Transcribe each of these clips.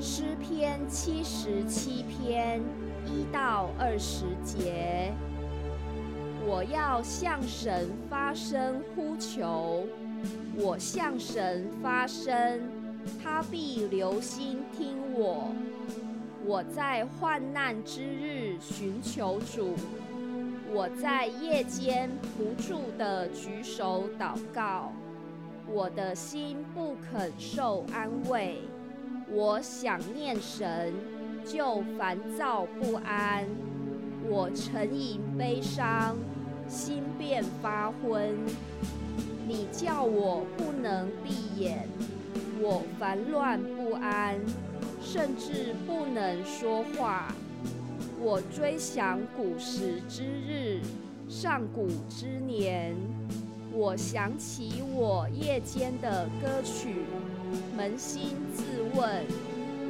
诗篇七十七篇一到二十节，我要向神发声呼求，我向神发声，他必留心听我。我在患难之日寻求主，我在夜间不住的举手祷告，我的心不肯受安慰。我想念神，就烦躁不安；我沉吟悲伤，心便发昏。你叫我不能闭眼，我烦乱不安，甚至不能说话。我追想古时之日，上古之年。我想起我夜间的歌曲。扪心自问，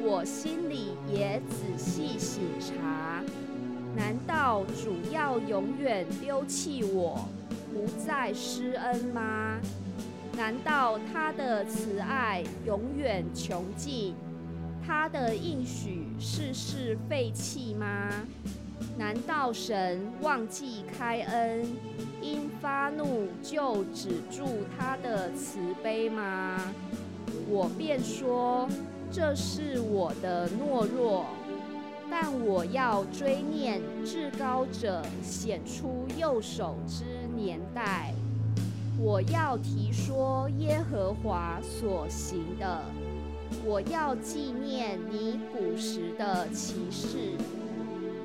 我心里也仔细省察：难道主要永远丢弃我，不再施恩吗？难道他的慈爱永远穷尽，他的应许世世废弃吗？难道神忘记开恩，因发怒就止住他的慈悲吗？我便说，这是我的懦弱，但我要追念至高者显出右手之年代。我要提说耶和华所行的，我要纪念你古时的奇事，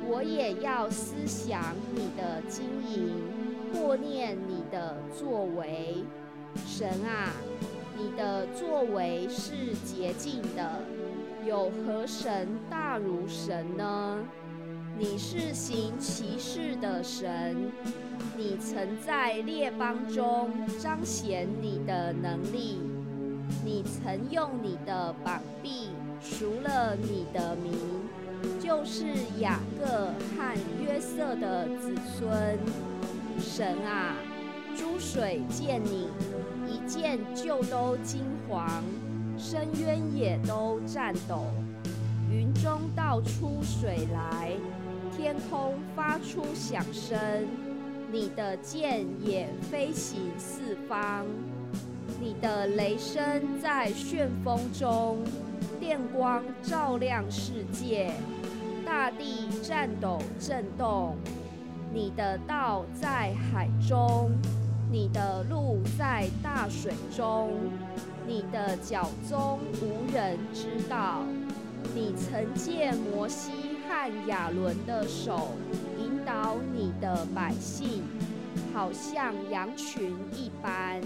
我也要思想你的经营，默念你的作为，神啊。你的作为是洁净的，有何神大如神呢？你是行奇事的神，你曾在列邦中彰显你的能力，你曾用你的膀臂赎了你的名，就是雅各和约瑟的子孙。神啊，诸水见你。一见就都金黄，深渊也都颤抖，云中倒出水来，天空发出响声，你的剑也飞行四方，你的雷声在旋风中，电光照亮世界，大地颤抖震动，你的道在海中。你的路在大水中，你的脚踪无人知道。你曾借摩西和亚伦的手引导你的百姓，好像羊群一般。